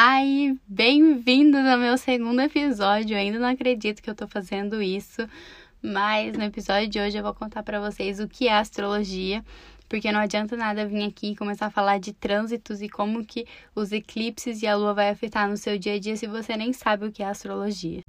Hi, bem-vindos ao meu segundo episódio. Eu ainda não acredito que eu tô fazendo isso, mas no episódio de hoje eu vou contar para vocês o que é astrologia, porque não adianta nada vir aqui e começar a falar de trânsitos e como que os eclipses e a lua vai afetar no seu dia a dia se você nem sabe o que é astrologia.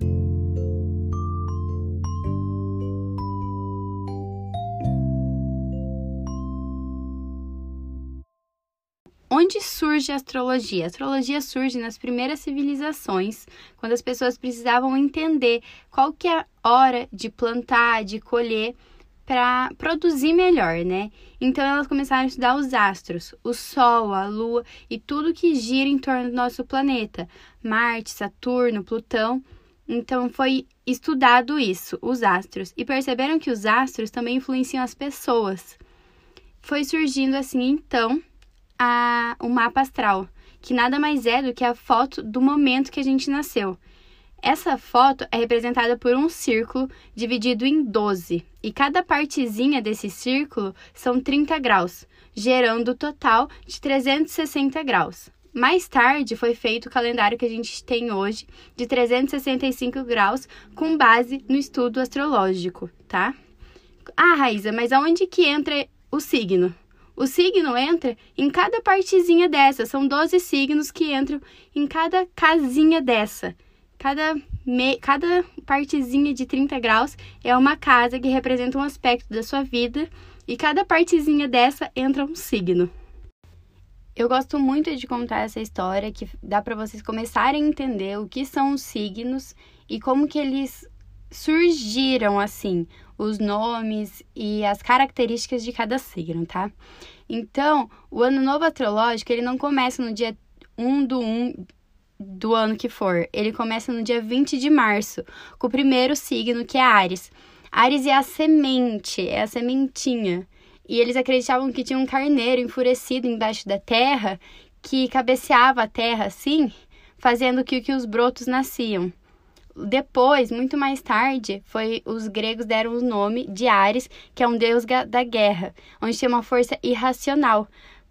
Onde surge a astrologia? A astrologia surge nas primeiras civilizações, quando as pessoas precisavam entender qual que é a hora de plantar, de colher, para produzir melhor, né? Então elas começaram a estudar os astros, o Sol, a Lua e tudo que gira em torno do nosso planeta, Marte, Saturno, Plutão. Então foi estudado isso, os astros, e perceberam que os astros também influenciam as pessoas. Foi surgindo assim então a, o mapa astral, que nada mais é do que a foto do momento que a gente nasceu. Essa foto é representada por um círculo dividido em 12, e cada partezinha desse círculo são 30 graus, gerando o total de 360 graus. Mais tarde foi feito o calendário que a gente tem hoje, de 365 graus, com base no estudo astrológico, tá? Ah, Raíza, mas aonde que entra o signo? O signo entra em cada partezinha dessa. São 12 signos que entram em cada casinha dessa. Cada, me... cada partezinha de 30 graus é uma casa que representa um aspecto da sua vida. E cada partezinha dessa entra um signo. Eu gosto muito de contar essa história que dá para vocês começarem a entender o que são os signos e como que eles surgiram assim, os nomes e as características de cada signo, tá? Então, o ano novo astrológico, ele não começa no dia 1 do 1 do ano que for. Ele começa no dia 20 de março, com o primeiro signo, que é Ares. Ares é a semente, é a sementinha. E eles acreditavam que tinha um carneiro enfurecido embaixo da terra, que cabeceava a terra assim, fazendo que, que os brotos nasciam. Depois, muito mais tarde, foi os gregos deram o nome de Ares, que é um deus da guerra, onde tem uma força irracional.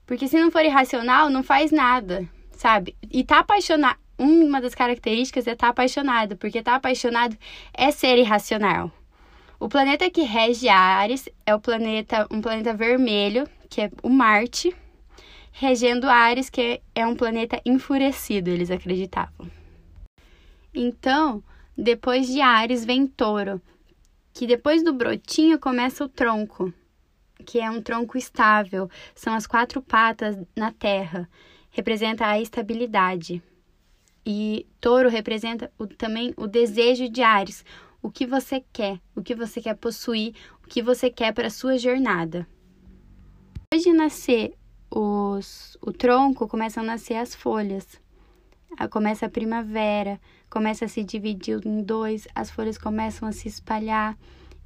Porque se não for irracional, não faz nada, sabe? E tá apaixonado, uma das características é estar tá apaixonado, porque estar tá apaixonado é ser irracional. O planeta que rege Ares é o planeta, um planeta vermelho, que é o Marte, regendo Ares, que é um planeta enfurecido, eles acreditavam. Então, depois de Ares vem Touro, que depois do brotinho começa o tronco, que é um tronco estável, são as quatro patas na terra, representa a estabilidade. E Touro representa o, também o desejo de Ares, o que você quer, o que você quer possuir, o que você quer para a sua jornada. Depois de nascer os, o tronco, começam a nascer as folhas. Começa a primavera, começa a se dividir em dois, as folhas começam a se espalhar.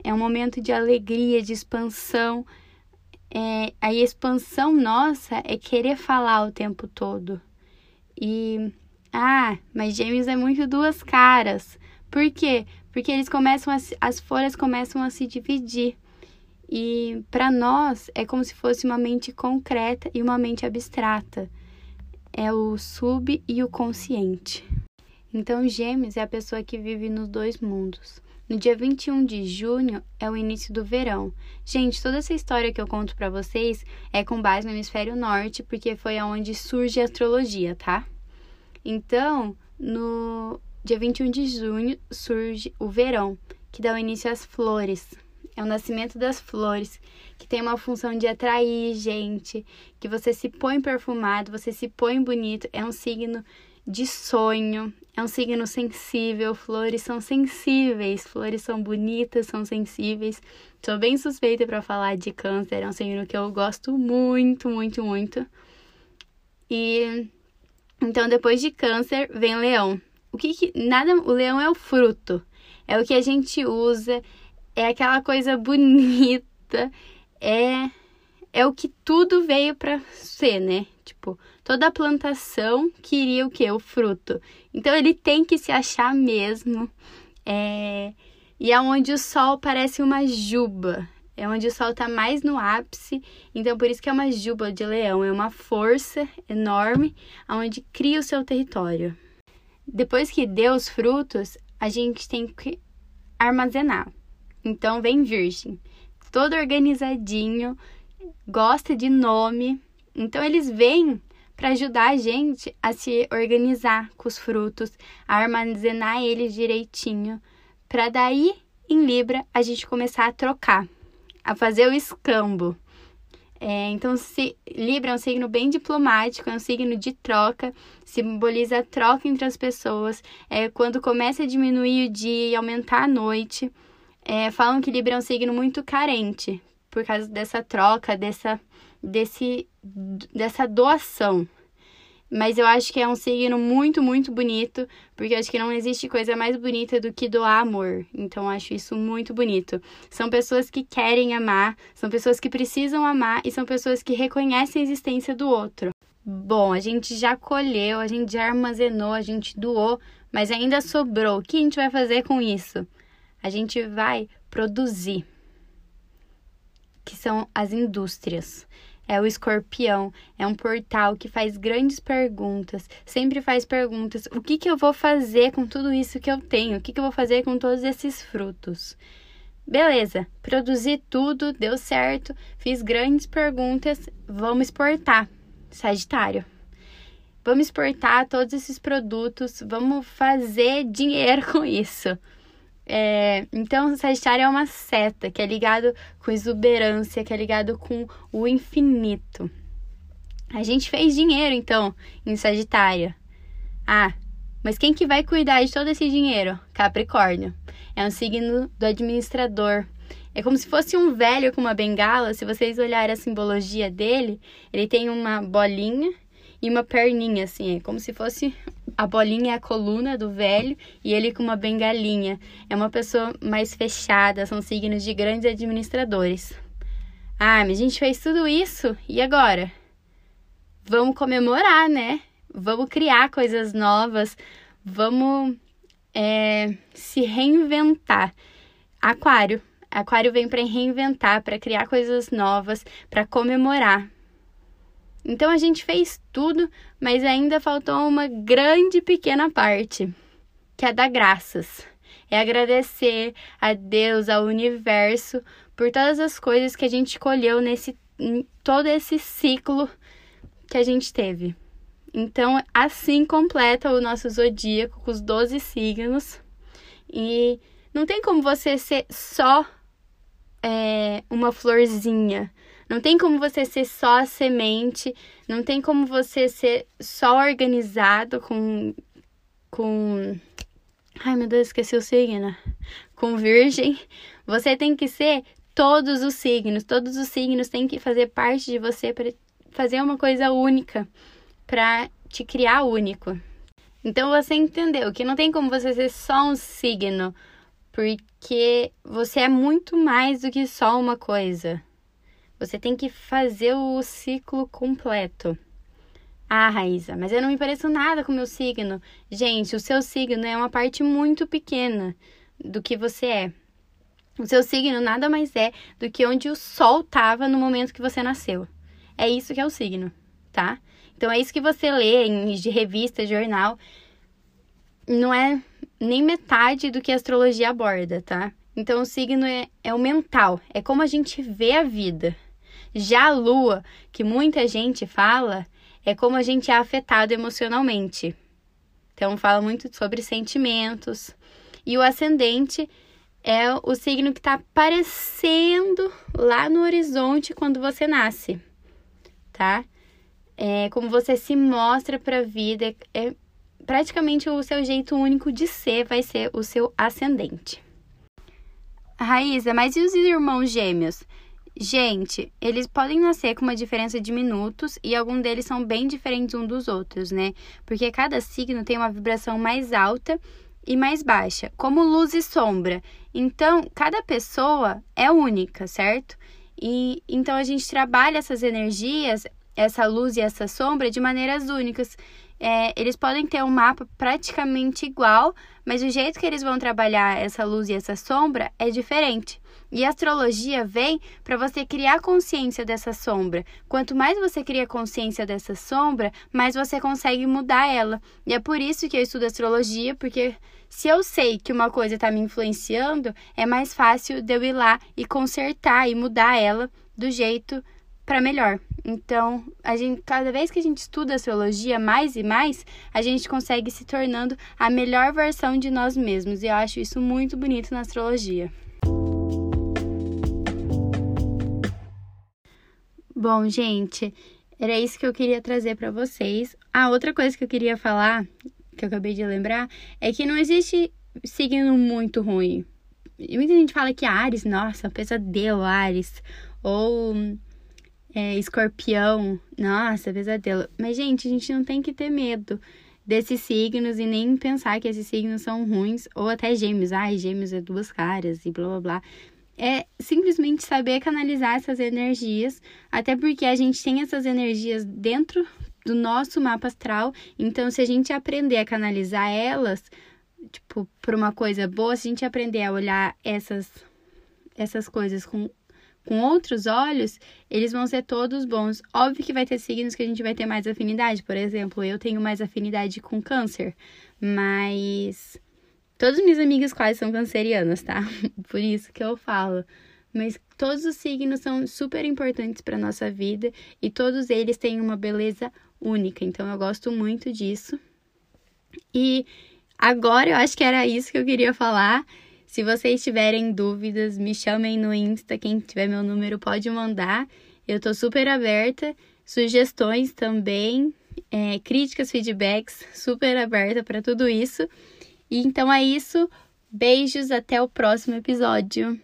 É um momento de alegria, de expansão. É, a expansão nossa é querer falar o tempo todo. E ah, mas gêmeos é muito duas caras. Por quê? Porque eles começam a, as folhas começam a se dividir. E para nós é como se fosse uma mente concreta e uma mente abstrata. É o sub e o consciente. Então, Gêmeos é a pessoa que vive nos dois mundos. No dia 21 de junho é o início do verão. Gente, toda essa história que eu conto para vocês é com base no hemisfério norte, porque foi aonde surge a astrologia, tá? Então, no dia 21 de junho surge o verão, que dá o início às flores. É o nascimento das flores, que tem uma função de atrair gente, que você se põe perfumado, você se põe bonito, é um signo de sonho, é um signo sensível, flores são sensíveis, flores são bonitas, são sensíveis. Sou bem suspeita para falar de câncer, é um signo que eu gosto muito, muito, muito. E então depois de câncer vem leão. O que, que nada, o leão é o fruto. É o que a gente usa, é aquela coisa bonita, é é o que tudo veio para ser, né? Tipo, toda a plantação queria o que? O fruto. Então ele tem que se achar mesmo. É... E aonde é o sol parece uma juba. é onde o sol está mais no ápice, então por isso que é uma juba de leão, é uma força enorme onde cria o seu território. Depois que deu os frutos, a gente tem que armazenar. Então vem virgem, todo organizadinho, gosta de nome. Então eles vêm para ajudar a gente a se organizar com os frutos, a armazenar eles direitinho, para daí em Libra a gente começar a trocar, a fazer o escambo. É, então, se, Libra é um signo bem diplomático, é um signo de troca, simboliza a troca entre as pessoas. É quando começa a diminuir o dia e aumentar a noite. É, falam que Libra é um signo muito carente, por causa dessa troca, dessa, desse, dessa doação. Mas eu acho que é um signo muito, muito bonito, porque eu acho que não existe coisa mais bonita do que doar amor. Então eu acho isso muito bonito. São pessoas que querem amar, são pessoas que precisam amar e são pessoas que reconhecem a existência do outro. Bom, a gente já colheu, a gente já armazenou, a gente doou, mas ainda sobrou. O que a gente vai fazer com isso? A gente vai produzir, que são as indústrias é o escorpião, é um portal que faz grandes perguntas, sempre faz perguntas: o que, que eu vou fazer com tudo isso que eu tenho? O que, que eu vou fazer com todos esses frutos? Beleza, produzi tudo, deu certo, fiz grandes perguntas, vamos exportar. Sagitário. Vamos exportar todos esses produtos, vamos fazer dinheiro com isso. É, então, Sagitário é uma seta que é ligado com exuberância, que é ligado com o infinito. A gente fez dinheiro, então, em Sagitário. Ah, mas quem que vai cuidar de todo esse dinheiro? Capricórnio. É um signo do administrador. É como se fosse um velho com uma bengala. Se vocês olharem a simbologia dele, ele tem uma bolinha e uma perninha, assim. É como se fosse a bolinha é a coluna do velho e ele com uma bengalinha. É uma pessoa mais fechada, são signos de grandes administradores. Ah, mas a gente fez tudo isso e agora? Vamos comemorar, né? Vamos criar coisas novas, vamos é, se reinventar. Aquário. Aquário vem para reinventar, para criar coisas novas, para comemorar. Então a gente fez tudo, mas ainda faltou uma grande pequena parte, que é dar graças. É agradecer a Deus, ao universo, por todas as coisas que a gente colheu nesse todo esse ciclo que a gente teve. Então, assim completa o nosso zodíaco com os 12 signos. E não tem como você ser só é, uma florzinha. Não tem como você ser só a semente, não tem como você ser só organizado com. com. Ai meu Deus, esqueci o signo. Com virgem. Você tem que ser todos os signos. Todos os signos têm que fazer parte de você para fazer uma coisa única, para te criar único. Então você entendeu que não tem como você ser só um signo, porque você é muito mais do que só uma coisa. Você tem que fazer o ciclo completo. Ah, Raíza, mas eu não me pareço nada com o meu signo. Gente, o seu signo é uma parte muito pequena do que você é. O seu signo nada mais é do que onde o sol estava no momento que você nasceu. É isso que é o signo, tá? Então é isso que você lê em de revista, jornal. Não é nem metade do que a astrologia aborda, tá? Então o signo é, é o mental, é como a gente vê a vida. Já a lua, que muita gente fala, é como a gente é afetado emocionalmente. Então, fala muito sobre sentimentos. E o ascendente é o signo que está aparecendo lá no horizonte quando você nasce, tá? É como você se mostra para a vida, é, praticamente o seu jeito único de ser vai ser o seu ascendente. Raíza, mas e os irmãos gêmeos? Gente, eles podem nascer com uma diferença de minutos e alguns deles são bem diferentes um dos outros, né? Porque cada signo tem uma vibração mais alta e mais baixa, como luz e sombra. Então, cada pessoa é única, certo? E então a gente trabalha essas energias, essa luz e essa sombra de maneiras únicas. É, eles podem ter um mapa praticamente igual, mas o jeito que eles vão trabalhar essa luz e essa sombra é diferente. E a astrologia vem para você criar consciência dessa sombra. Quanto mais você cria consciência dessa sombra, mais você consegue mudar ela. E é por isso que eu estudo astrologia, porque se eu sei que uma coisa está me influenciando, é mais fácil de eu ir lá e consertar e mudar ela do jeito para melhor. Então, a gente, cada vez que a gente estuda astrologia mais e mais, a gente consegue se tornando a melhor versão de nós mesmos. E eu acho isso muito bonito na astrologia. Bom, gente, era isso que eu queria trazer para vocês. A ah, outra coisa que eu queria falar, que eu acabei de lembrar, é que não existe signo muito ruim. Muita gente fala que Ares, nossa, pesadelo, Ares. Ou é, escorpião, nossa, pesadelo. Mas, gente, a gente não tem que ter medo desses signos e nem pensar que esses signos são ruins, ou até gêmeos. Ai, gêmeos é duas caras e blá blá blá é simplesmente saber canalizar essas energias, até porque a gente tem essas energias dentro do nosso mapa astral, então se a gente aprender a canalizar elas, tipo, para uma coisa boa, se a gente aprender a olhar essas essas coisas com com outros olhos, eles vão ser todos bons. Óbvio que vai ter signos que a gente vai ter mais afinidade, por exemplo, eu tenho mais afinidade com câncer, mas Todas minhas amigas quase são cancerianas, tá? Por isso que eu falo. Mas todos os signos são super importantes para nossa vida e todos eles têm uma beleza única. Então eu gosto muito disso. E agora eu acho que era isso que eu queria falar. Se vocês tiverem dúvidas, me chamem no Insta. Quem tiver meu número pode mandar. Eu tô super aberta. Sugestões também, é, críticas, feedbacks, super aberta para tudo isso. E então é isso. Beijos, até o próximo episódio.